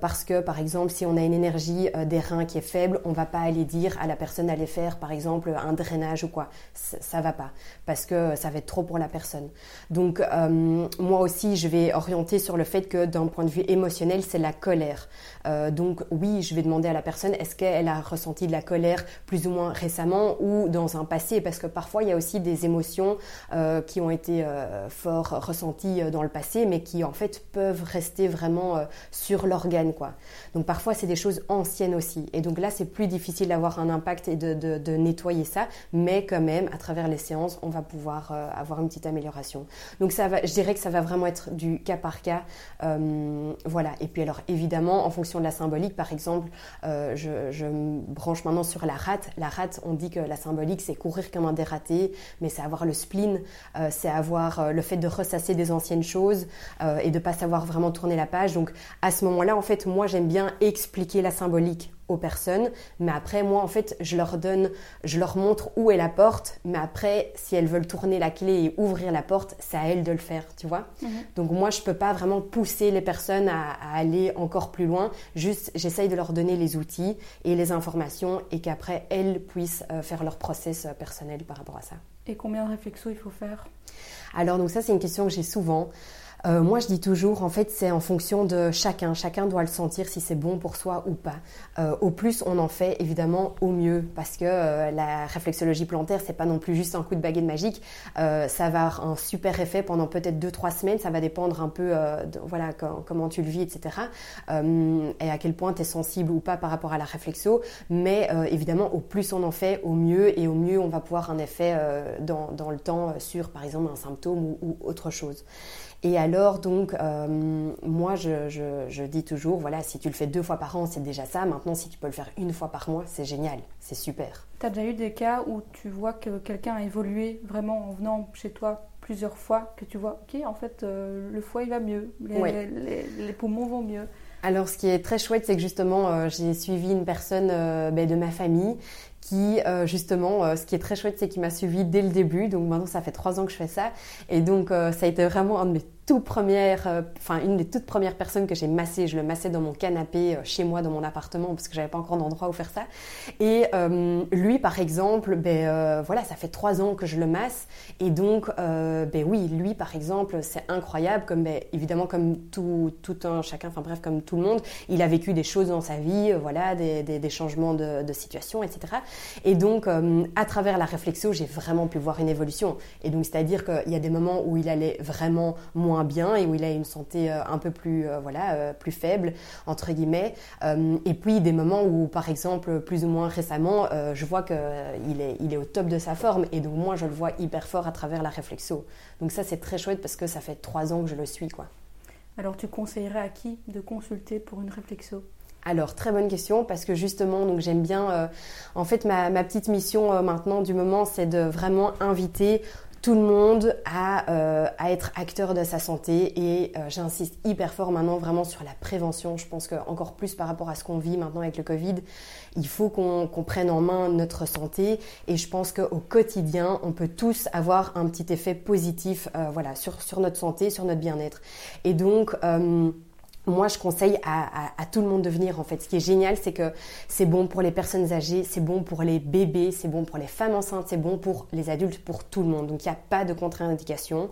Parce que par exemple, si on a une énergie des reins qui est faible, on va pas aller dire à la personne d'aller faire par exemple un drainage ou quoi, ça, va pas. Parce ça va être trop pour la personne. Donc euh, moi aussi, je vais orienter sur le fait que d'un point de vue émotionnel, c'est la colère. Euh, donc oui, je vais demander à la personne, est-ce qu'elle a ressenti de la colère plus ou moins récemment ou dans un passé? Parce que parfois, il y a aussi des émotions euh, qui ont été fort ressenties dans le passé, mais qui en fait peuvent rester vraiment sur l'organe. quoi. Donc parfois, c'est des choses anciennes aussi. Et donc là, c'est plus difficile d'avoir un impact et de, de nettoyer ça, mais quand même, à travers les séances, on va pouvoir euh, avoir une petite amélioration. Donc ça va, je dirais que ça va vraiment être du cas par cas. Euh, voilà. Et puis alors évidemment, en fonction de la symbolique, par exemple, euh, je, branche maintenant sur la rate. La rate, on dit que la symbolique, c'est courir comme un dératé, mais c'est avoir le spleen, c'est avoir le fait de ressasser des anciennes choses et de pas savoir vraiment tourner la page. Donc à ce moment-là, en fait, moi j'aime bien expliquer la symbolique aux personnes. Mais après, moi, en fait, je leur donne, je leur montre où est la porte. Mais après, si elles veulent tourner la clé et ouvrir la porte, c'est à elles de le faire, tu vois. Mhm. Donc moi, je peux pas vraiment pousser les personnes à, aller encore plus loin. Juste, j'essaye de leur donner les outils et les informations et qu'après, elles puissent euh, faire leur process euh, personnel par rapport à ça. Et combien de réflexos il faut faire? Alors, donc ça, c'est une question que j'ai souvent. Euh, moi, je dis toujours, en fait, c'est en fonction de chacun. Chacun doit le sentir si c'est bon pour soi ou pas. Euh, au plus on en fait, évidemment, au mieux, parce que euh, la réflexologie plantaire, c'est pas non plus juste un coup de baguette magique. ça va avoir un super effet pendant peut-être 2-3 semaines. Ça va dépendre un peu, de, voilà, comment tu le vis, etc. et à quel point tu es sensible ou pas par rapport à la réflexo. Mais évidemment, au plus on en fait, au mieux, et au mieux, on va pouvoir un effet dans, dans, le temps sur, par exemple, un symptôme ou, ou autre chose. Et alors, donc, euh, moi, je, dis toujours, voilà, si tu le fais deux fois par an, c'est déjà ça. Maintenant, si tu peux le faire une fois par mois, c'est génial, c'est super. Tu as déjà eu des cas où tu vois que quelqu'un a évolué vraiment en venant chez toi plusieurs fois, que tu vois, ok, en fait, euh, le foie, il va mieux, les, poumons vont mieux. Alors, ce qui est très chouette, c'est que justement, euh, j'ai suivi une personne ben, de ma famille qui justement, ce qui est très chouette, c'est qu'il m'a suivi dès le début. Donc maintenant, ça fait trois ans que je fais ça, et donc ça a été vraiment un de mes première, euh, enfin une des toutes premières personnes que j'ai massé. Je le massais dans mon canapé euh, chez moi, dans mon appartement, parce que j'avais pas encore d'endroit où faire ça. Et euh, lui, par exemple, ben voilà, ça fait trois ans que je le masse, et donc ben oui, lui, par exemple, c'est incroyable. Comme ben, évidemment, comme tout, tout un chacun, enfin bref, comme tout le monde, il a vécu des choses dans sa vie, voilà, des, des, changements de, de, situation, etc. Et donc, à travers la réflexion, j'ai vraiment pu voir une évolution. Et donc, c'est-à-dire qu'il y a des moments où il allait vraiment moins bien et où il a une santé euh, un peu plus, euh, voilà, euh, plus faible, entre guillemets. et puis des moments où, par exemple, plus ou moins récemment, je vois qu'il est, il est au top de sa forme et donc moi, je le vois hyper fort à travers la réflexo. Donc ça, c'est très chouette parce que ça fait trois ans que je le suis, quoi. Alors, tu conseillerais à qui de consulter pour une réflexo alors, très bonne question, parce que justement, donc j'aime bien, en fait, ma, ma petite mission maintenant du moment, c'est de vraiment inviter tout le monde à, euh, à, être acteur de sa santé et euh, j'insiste hyper fort maintenant vraiment sur la prévention. Je pense que encore plus par rapport à ce qu'on vit maintenant avec le Covid, il faut qu'on prenne en main notre santé et je pense qu'au quotidien, on peut tous avoir un petit effet positif euh, voilà, sur, sur notre santé, sur notre bien-être. Et donc, moi, je conseille à, tout le monde de venir. En fait, ce qui est génial, c'est que c'est bon pour les personnes âgées, c'est bon pour les bébés, c'est bon pour les femmes enceintes, c'est bon pour les adultes, pour tout le monde. Donc, il n'y a pas de contre-indication.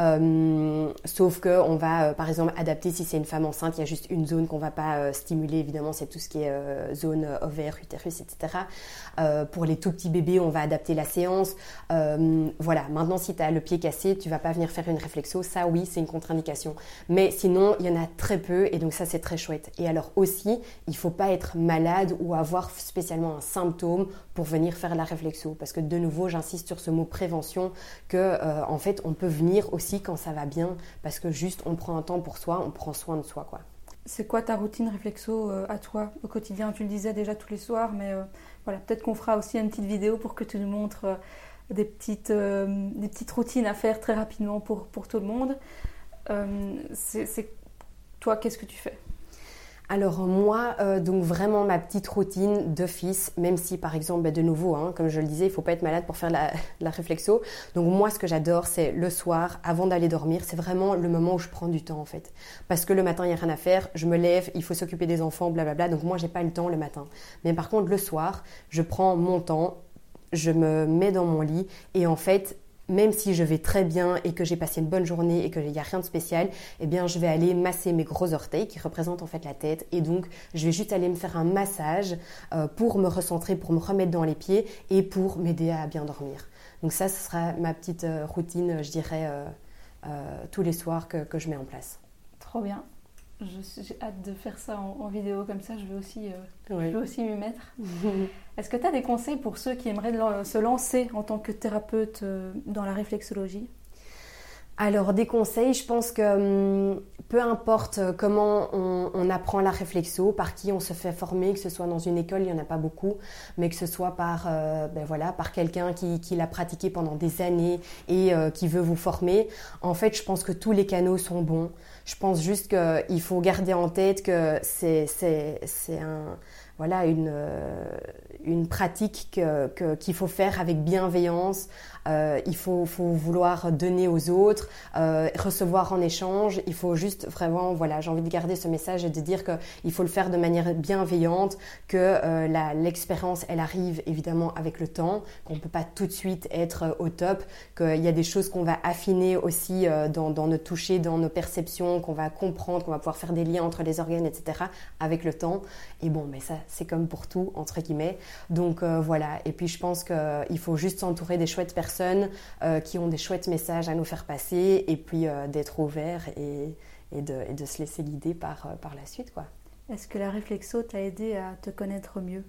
Euh, sauf que on va, euh, par exemple, adapter si c'est une femme enceinte, il y a juste une zone qu'on va pas euh, stimuler. Évidemment, c'est tout ce qui est zone ovaire, utérus, etc. pour les tout petits bébés, on va adapter la séance. voilà. Maintenant, si tu as le pied cassé, tu vas pas venir faire une réflexo. Ça, oui, c'est une contre-indication. Mais sinon, il y en a très peu, et donc ça, c'est très chouette. Et alors aussi, il faut pas être malade ou avoir spécialement un symptôme pour venir faire la réflexo, parce que de nouveau, j'insiste sur ce mot prévention, que en fait, on peut venir aussi quand ça va bien, parce que juste on prend un temps pour soi, on prend soin de soi. quoi. C'est quoi ta routine réflexo euh, à toi au quotidien? Tu le disais déjà tous les soirs, mais euh, voilà, peut-être qu'on fera aussi une petite vidéo pour que tu nous montres euh, des, petites, des petites routines à faire très rapidement pour, pour tout le monde. c'est toi, qu'est-ce que tu fais? Alors moi, euh, donc vraiment ma petite routine d'office, même si par exemple, ben, de nouveau, hein, comme je le disais, il faut pas être malade pour faire la, (laughs) la réflexo. Donc moi, ce que j'adore, c'est le soir, avant d'aller dormir, c'est vraiment le moment où je prends du temps en fait. Parce que le matin, il n'y a rien à faire, je me lève, il faut s'occuper des enfants, blablabla. Donc moi, j'ai pas le temps le matin. Mais par contre, le soir, je prends mon temps, je me mets dans mon lit et en fait, même si je vais très bien et que j'ai passé une bonne journée et qu'il n'y a rien de spécial, eh bien, je vais aller masser mes gros orteils qui représentent en fait la tête. Et donc, je vais juste aller me faire un massage euh, pour me recentrer, pour me remettre dans les pieds et pour m'aider à bien dormir. Donc ça, ce sera ma petite euh, routine, je dirais, euh, tous les soirs que, que je mets en place. Trop bien j'ai hâte de faire ça en, vidéo comme ça, je vais aussi, euh, aussi m'y mettre. (laughs) Est-ce que tu as des conseils pour ceux qui aimeraient se lancer en tant que thérapeute euh, dans la réflexologie? Alors des conseils, je pense que hum, peu importe comment on, apprend la réflexo, par qui on se fait former, que ce soit dans une école, il n'y en a pas beaucoup, mais que ce soit par, euh, ben voilà, par quelqu'un qui, qui l'a pratiqué pendant des années et qui veut vous former, en fait je pense que tous les canaux sont bons. Je pense juste qu'il faut garder en tête que c'est un, voilà une, une pratique qu'il faut faire avec bienveillance. Euh, il faut, faut, vouloir donner aux autres, euh, recevoir en échange. Il faut juste vraiment, voilà, j'ai envie de garder ce message et de dire qu'il faut le faire de manière bienveillante, que euh, l'expérience, elle arrive évidemment avec le temps, qu'on ne peut pas tout de suite être au top, qu'il y a des choses qu'on va affiner aussi dans, dans notre toucher, dans nos perceptions, qu'on va comprendre, qu'on va pouvoir faire des liens entre les organes, etc. avec le temps. Et bon, mais ça, c'est comme pour tout, entre guillemets. Donc euh, voilà, et puis je pense qu'il faut juste s'entourer des chouettes personnes euh, qui ont des chouettes messages à nous faire passer, et puis euh, d'être ouvert et, et, de, et, de, se laisser guider par, par la suite. quoi. Est-ce que la réflexo t'a aidé à te connaître mieux?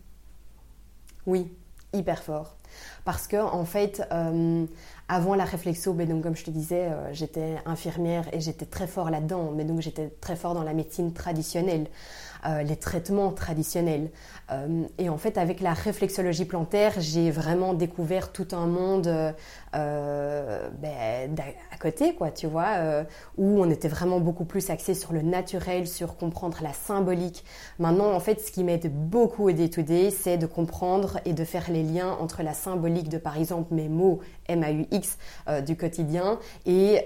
Oui, hyper fort. Parce que en fait, avant la réflexo, ben donc, comme je te disais, j'étais infirmière et j'étais très fort là-dedans, mais donc j'étais très fort dans la médecine traditionnelle. Euh, les traitements traditionnels. Euh, et en fait, avec la réflexologie plantaire, j'ai vraiment découvert tout un monde euh, ben, à côté, quoi, tu vois, où on était vraiment beaucoup plus axé sur le naturel, sur comprendre la symbolique. Maintenant, en fait, ce qui m'aide beaucoup au day-to-day, c'est de comprendre et de faire les liens entre la symbolique de, par exemple, mes mots M-A-U-X du quotidien et,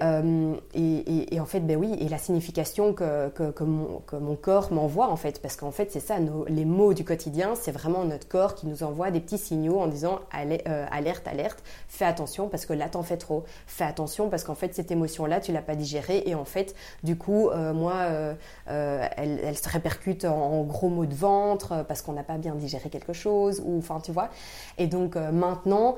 et, en fait, ben oui, et la signification que, que, que, mon, que mon corps m'envoie, en fait parce qu'en fait, c'est ça, les mots du quotidien, c'est vraiment notre corps qui nous envoie des petits signaux en disant euh, alerte, alerte, fais attention parce que là, t'en fais trop. Fais attention parce qu'en fait, cette émotion-là, tu l'as pas digérée et en fait, du coup, euh, moi, euh, elle, se répercute en, gros mots de ventre parce qu'on n'a pas bien digéré quelque chose ou, enfin, tu vois. Et donc, maintenant,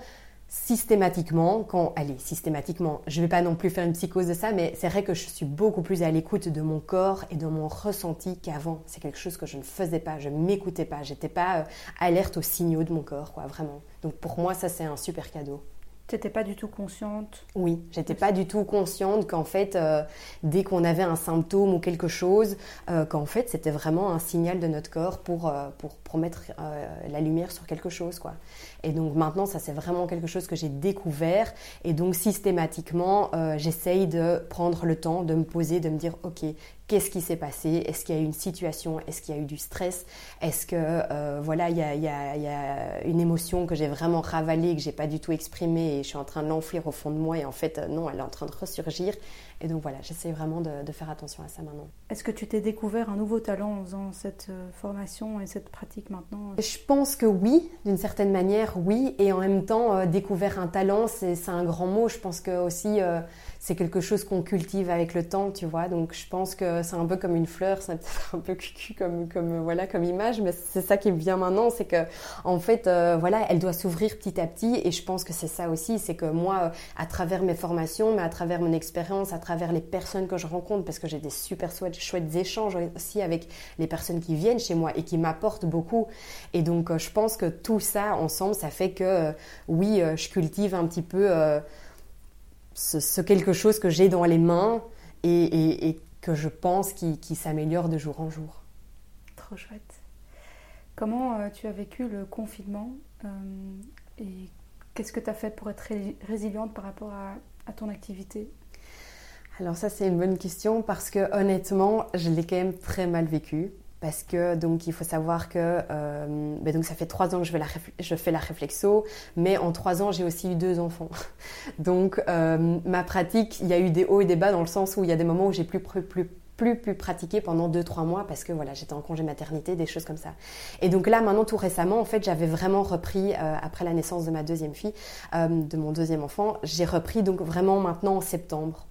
systématiquement, quand, allez, systématiquement, je ne vais pas non plus faire une psychose de ça, mais c'est vrai que je suis beaucoup plus à l'écoute de mon corps et de mon ressenti qu'avant. C'est quelque chose que je ne faisais pas, je m'écoutais pas, j'étais pas euh, alerte aux signaux de mon corps, quoi, vraiment. Donc pour moi, ça c'est un super cadeau. T'étais pas du tout consciente? Oui, j'étais pas du tout consciente qu'en fait, euh, dès qu'on avait un symptôme ou quelque chose, euh, qu'en fait, c'était vraiment un signal de notre corps pour, pour, pour mettre la lumière sur quelque chose, quoi. Et donc maintenant, ça c'est vraiment quelque chose que j'ai découvert. Et donc systématiquement, euh, j'essaye de prendre le temps de me poser, de me dire, ok, qu'est-ce qui s'est passé? Est-ce qu'il y a eu une situation? Est-ce qu'il y a eu du stress? Est-ce que euh, voilà, il y, a, y, a, y, a, une émotion que j'ai vraiment ravalée, que j'ai pas du tout exprimée et je suis en train de l'enfouir au fond de moi et en fait non, elle est en train de ressurgir. Et donc voilà, j'essaie vraiment de, de, faire attention à ça maintenant. Est-ce que tu t'es découvert un nouveau talent en faisant cette euh, formation et cette pratique maintenant Je pense que oui, d'une certaine manière, oui. Et en même temps, euh, découvert un talent, c'est un grand mot. Je pense que aussi c'est quelque chose qu'on cultive avec le temps, tu vois. Donc je pense que c'est un peu comme une fleur, c'est (laughs) un peu cucu comme, comme, voilà, comme image, mais c'est ça qui vient maintenant, c'est que en fait, euh, voilà, elle doit s'ouvrir petit à petit. Et je pense que c'est ça aussi, c'est que moi, à travers mes formations, mais à travers mon expérience, à travers les personnes que je rencontre, parce que j'ai des super chouettes, échanges aussi avec les personnes qui viennent chez moi et qui m'apportent beaucoup. Et donc euh, je pense que tout ça ensemble, ça fait que euh, oui, je cultive un petit peu ce, quelque chose que j'ai dans les mains et, que je pense qui, s'améliore de jour en jour. Trop chouette. Comment euh, tu as vécu le confinement euh, et qu'est-ce que tu as fait pour être résiliente par rapport à, ton activité? Alors ça c'est une bonne question parce que honnêtement je l'ai quand même très mal vécu parce que donc il faut savoir que euh, ben, donc ça fait trois ans que je, fais la réflexo, mais en trois ans j'ai aussi eu deux enfants. (laughs) donc euh, ma pratique, il y a eu des hauts et des bas dans le sens où il y a des moments où j'ai plus, plus, plus pu pratiquer pendant deux trois mois parce que voilà j'étais en congé maternité des choses comme ça et donc là maintenant tout récemment en fait j'avais vraiment repris euh, après la naissance de ma deuxième fille de mon deuxième enfant j'ai repris donc vraiment maintenant en septembre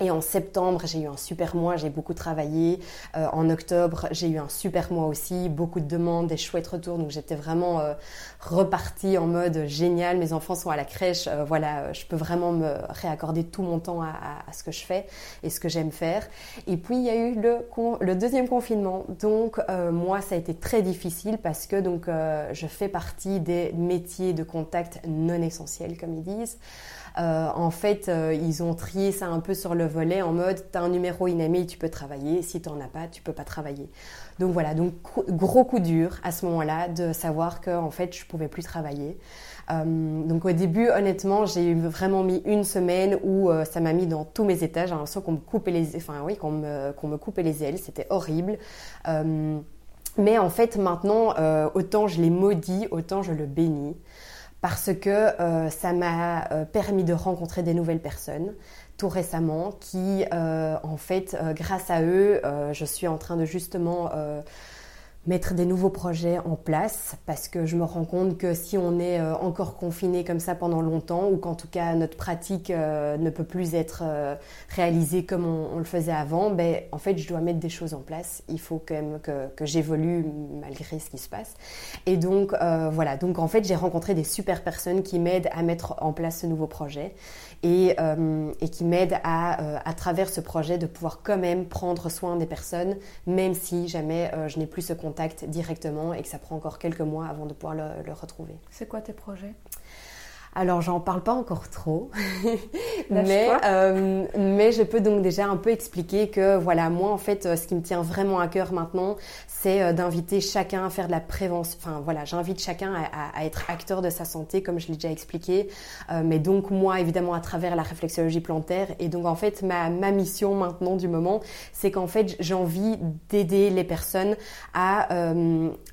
et en septembre, j'ai eu un super mois, j'ai beaucoup travaillé. Euh, en octobre, j'ai eu un super mois aussi, beaucoup de demandes, des chouettes retours. Donc j'étais vraiment euh, repartie en mode génial. Mes enfants sont à la crèche, euh, voilà, je peux vraiment me réaccorder tout mon temps à, à, ce que je fais et ce que j'aime faire. Et puis il y a eu le, le deuxième confinement. Donc moi, ça a été très difficile parce que donc je fais partie des métiers de contact non essentiels, comme ils disent. Euh, en fait, euh, ils ont trié ça un peu sur le volet en mode tu as un numéro inamé, tu peux travailler, si tu n'en as pas, tu peux pas travailler. Donc voilà, donc gros coup dur à ce moment-là de savoir que en fait je pouvais plus travailler. Euh, donc au début, honnêtement, j'ai vraiment mis une semaine où ça m'a mis dans tous mes états. J'ai l'impression qu'on me coupait les, enfin oui, qu'on me, qu'on me coupait les ailes. C'était horrible. Mais en fait, maintenant, autant je l'ai maudit, autant je le bénis. Parce que euh, ça m'a euh, permis de rencontrer des nouvelles personnes tout récemment qui, en fait, grâce à eux, je suis en train de justement mettre des nouveaux projets en place parce que je me rends compte que si on est euh, encore confiné comme ça pendant longtemps ou qu'en tout cas notre pratique euh, ne peut plus être euh, réalisée comme on, le faisait avant, ben, en fait je dois mettre des choses en place. Il faut quand même que, que j'évolue malgré ce qui se passe. Et donc voilà, donc en fait j'ai rencontré des super personnes qui m'aident à mettre en place ce nouveau projet et, et qui m'aident à, à travers ce projet de pouvoir quand même prendre soin des personnes même si jamais je n'ai plus ce contact directement et que ça prend encore quelques mois avant de pouvoir le, retrouver. C'est quoi tes projets? Alors, j'en parle pas encore trop, (laughs) mais, euh, mais je peux donc déjà un peu expliquer que, voilà, moi, en fait, euh, ce qui me tient vraiment à cœur maintenant, c'est euh, d'inviter chacun à faire de la prévention. Enfin, voilà, j'invite chacun à, être acteur de sa santé, comme je l'ai déjà expliqué. mais donc, moi, évidemment, à travers la réflexologie plantaire. Et donc, en fait, ma, ma mission maintenant du moment, c'est qu'en fait, j'ai envie d'aider les personnes à,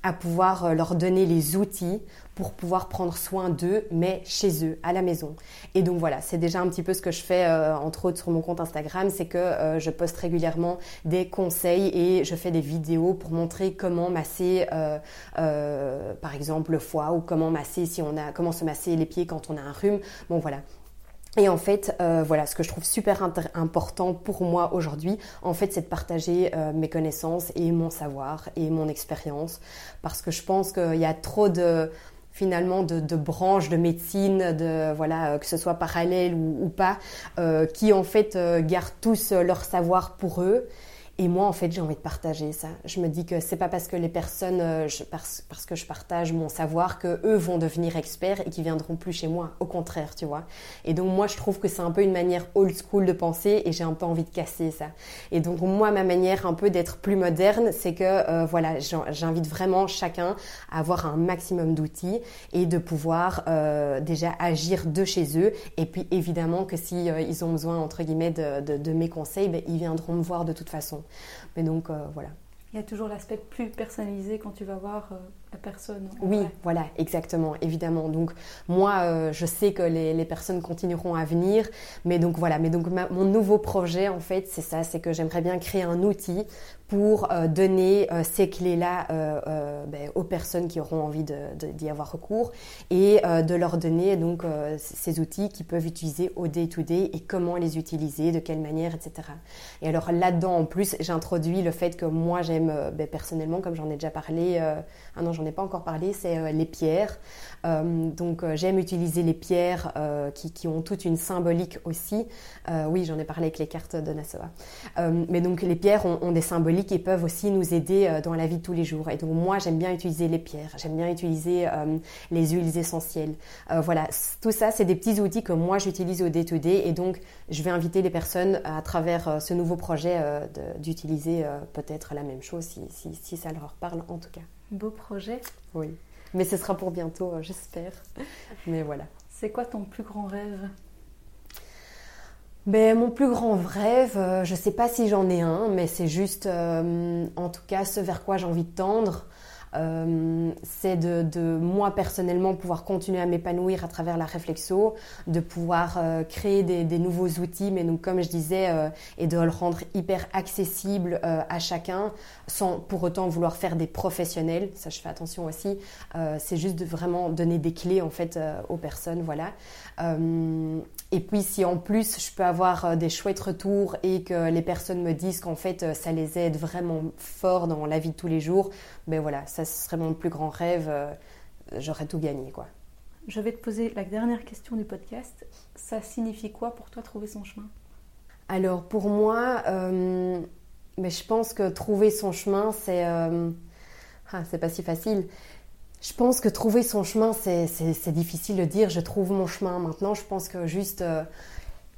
à pouvoir leur donner les outils pour pouvoir prendre soin d'eux, mais chez eux, à la maison. Et donc voilà, c'est déjà un petit peu ce que je fais, euh, entre autres sur mon compte Instagram, c'est que euh, je poste régulièrement des conseils et je fais des vidéos pour montrer comment masser, euh, par exemple, le foie ou comment masser si on a, comment se masser les pieds quand on a un rhume. Bon voilà, et en fait, voilà, ce que je trouve super important pour moi aujourd'hui, en fait, c'est de partager mes connaissances et mon savoir et mon expérience, parce que je pense qu'il y a trop de, finalement de, branches de médecine, de voilà euh, que ce soit parallèle ou, pas, euh, qui en fait euh, gardent tous leur savoir pour eux et moi, en fait, j'ai envie de partager ça. Je me dis que c'est pas parce que les personnes, euh, parce, parce, que je partage mon savoir, que eux vont devenir experts et qu'ils viendront plus chez moi. Au contraire, tu vois. Et donc moi, je trouve que c'est un peu une manière old school de penser et j'ai un peu envie de casser ça. Et donc moi, ma manière un peu d'être plus moderne, c'est que euh, voilà, j'invite vraiment chacun à avoir un maximum d'outils et de pouvoir euh, déjà agir de chez eux. Et puis évidemment que si ils ont besoin entre guillemets de, de, de mes conseils, ben, ils viendront me voir de toute façon. Mais donc euh, voilà. Il y a toujours l'aspect plus personnalisé quand tu vas voir euh, la personne. Oui, voilà, exactement, évidemment. Donc moi, euh, je sais que les, les, personnes continueront à venir, mais donc voilà. Mais donc mon nouveau projet, en fait, c'est ça, c'est que j'aimerais bien créer un outil pour euh, donner euh, ces clés-là euh, ben, aux personnes qui auront envie d'y avoir recours et de leur donner donc ces outils qu'ils peuvent utiliser au day-to-day et comment les utiliser, de quelle manière, etc. Et alors là-dedans, en plus, j'introduis le fait que moi j'aime ben, personnellement, comme j'en ai déjà parlé, ah non, j'en ai pas encore parlé, c'est les pierres. Donc j'aime utiliser les pierres qui, qui, ont toute une symbolique aussi. oui, j'en ai parlé avec les cartes de Nassau. mais donc les pierres ont, ont des symboliques qui peuvent aussi nous aider euh, dans la vie de tous les jours. Et donc moi, j'aime bien utiliser les pierres, j'aime bien utiliser euh, les huiles essentielles. Euh, voilà, tout ça, c'est des petits outils que moi, j'utilise au day-to-day. Et donc, je vais inviter les personnes à travers ce nouveau projet d'utiliser peut-être la même chose si, si, si ça leur parle en tout cas. Beau projet. Oui. Mais ce sera pour bientôt, j'espère. Mais voilà. C'est quoi ton plus grand rêve? Ben, mon plus grand rêve, euh, je ne sais pas si j'en ai un, mais c'est juste, euh, en tout cas, ce vers quoi j'ai envie de tendre. Euh, c'est de, de, moi personnellement pouvoir continuer à m'épanouir à travers la réflexo, de pouvoir euh, créer des, des, nouveaux outils, mais donc comme je disais, euh, et de le rendre hyper accessible à chacun, sans pour autant vouloir faire des professionnels. Ça, je fais attention aussi. c'est juste de vraiment donner des clés en fait aux personnes, voilà. Et puis si en plus je peux avoir des chouettes retours et que les personnes me disent qu'en fait ça les aide vraiment fort dans la vie de tous les jours, ben voilà, ça serait mon plus grand rêve, euh, j'aurais tout gagné quoi. Je vais te poser la dernière question du podcast. Ça signifie quoi pour toi trouver son chemin? Alors pour moi, euh, mais je pense que trouver son chemin, c'est euh, ah, c'est pas si facile. Je pense que trouver son chemin, c'est difficile de dire je trouve mon chemin. Maintenant, je pense que juste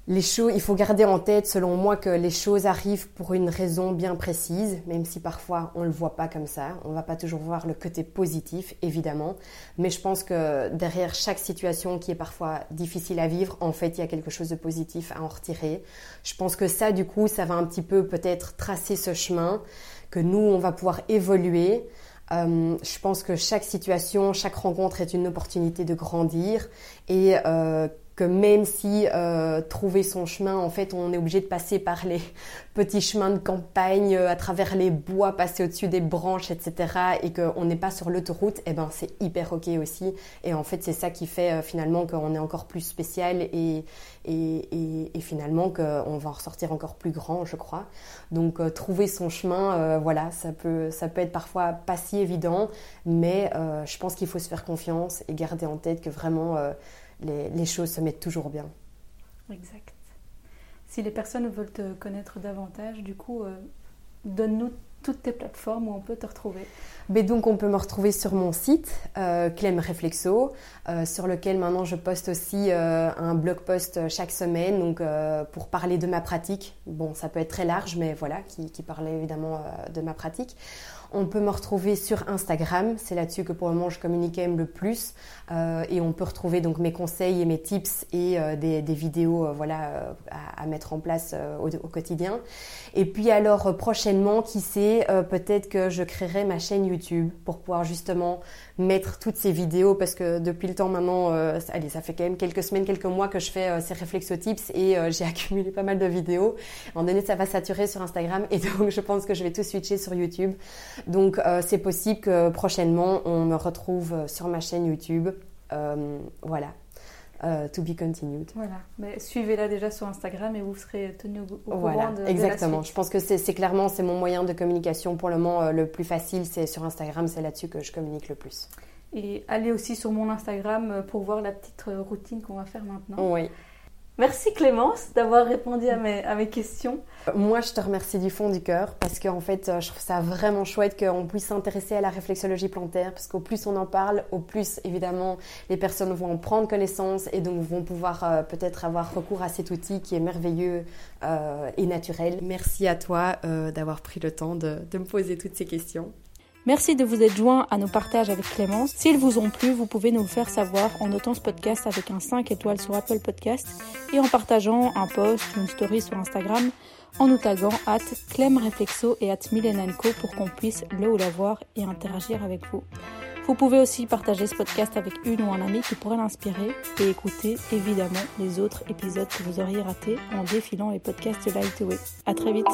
les choses, il faut garder en tête, selon moi, que les choses arrivent pour une raison bien précise, même si parfois on ne le voit pas comme ça. On va pas toujours voir le côté positif, évidemment. Mais je pense que derrière chaque situation qui est parfois difficile à vivre, en fait, il y a quelque chose de positif à en retirer. Je pense que ça, du coup, ça va un petit peu peut-être tracer ce chemin, que nous, on va pouvoir évoluer. Euh, je pense que chaque situation, chaque rencontre est une opportunité de grandir et euh, que même si euh, trouver son chemin, en fait, on est obligé de passer par les (laughs) petits chemins de campagne, euh, à travers les bois, passer au-dessus des branches, etc., et qu'on n'est pas sur l'autoroute, eh ben c'est hyper ok aussi. Et en fait, c'est ça qui fait euh, finalement qu'on est encore plus spécial et, et, et, finalement qu'on va en ressortir encore plus grand, je crois. Donc euh, trouver son chemin, voilà, ça peut, ça peut être parfois pas si évident, mais je pense qu'il faut se faire confiance et garder en tête que vraiment les, choses se mettent toujours bien. Exact. Si les personnes veulent te connaître davantage, du coup, euh, donne-nous toutes tes plateformes où on peut te retrouver. Mais donc on peut me retrouver sur mon site euh, Clem Reflexo, euh, sur lequel maintenant je poste aussi euh, un blog post chaque semaine, donc pour parler de ma pratique. Bon, ça peut être très large, mais voilà, qui, qui parle évidemment de ma pratique. On peut me retrouver sur Instagram, c'est là-dessus que pour le moment je communique le plus. Euh, et on peut retrouver donc mes conseils et mes tips et euh, des, vidéos euh, voilà, à, mettre en place au, quotidien. Et puis alors prochainement, qui sait, peut-être que je créerai ma chaîne YouTube pour pouvoir justement mettre toutes ces vidéos parce que depuis le temps maintenant, allez, ça fait quand même quelques semaines, quelques mois que je fais ces réflexotips et j'ai (laughs) accumulé pas mal de vidéos. À un moment donné, ça va saturer sur Instagram et (laughs) donc je pense que je vais tout switcher sur YouTube. Donc euh, c'est possible que prochainement on me retrouve sur ma chaîne YouTube. Euh, voilà. Euh, to be continued. Voilà, mais suivez-la déjà sur Instagram et vous serez tenu au, courant voilà, de, exactement. je pense que c'est clairement c'est mon moyen de communication pour le moment le plus facile, c'est sur Instagram, c'est là-dessus que je communique le plus. Et allez aussi sur mon Instagram pour voir la petite routine qu'on va faire maintenant. Oui. Merci Clémence d'avoir répondu à mes, à mes, questions. Moi, je te remercie du fond du cœur parce qu'en fait, je trouve ça vraiment chouette qu'on puisse s'intéresser à la réflexologie plantaire parce qu'au plus on en parle, au plus évidemment les personnes vont en prendre connaissance et donc vont pouvoir euh, peut-être avoir recours à cet outil qui est merveilleux euh, et naturel. Merci à toi euh, d'avoir pris le temps de, de me poser toutes ces questions. Merci de vous être joint à nos partages avec Clémence. S'ils vous ont plu, vous pouvez nous le faire savoir en notant ce podcast avec un 5 étoiles sur Apple Podcast et en partageant un post ou une story sur Instagram en nous taguant at clemreflexo et at milenanco pour qu'on puisse le ou la voir et interagir avec vous. Vous pouvez aussi partager ce podcast avec une ou un ami qui pourrait l'inspirer et écouter évidemment les autres épisodes que vous auriez ratés en défilant les podcasts de Lightway. À très vite!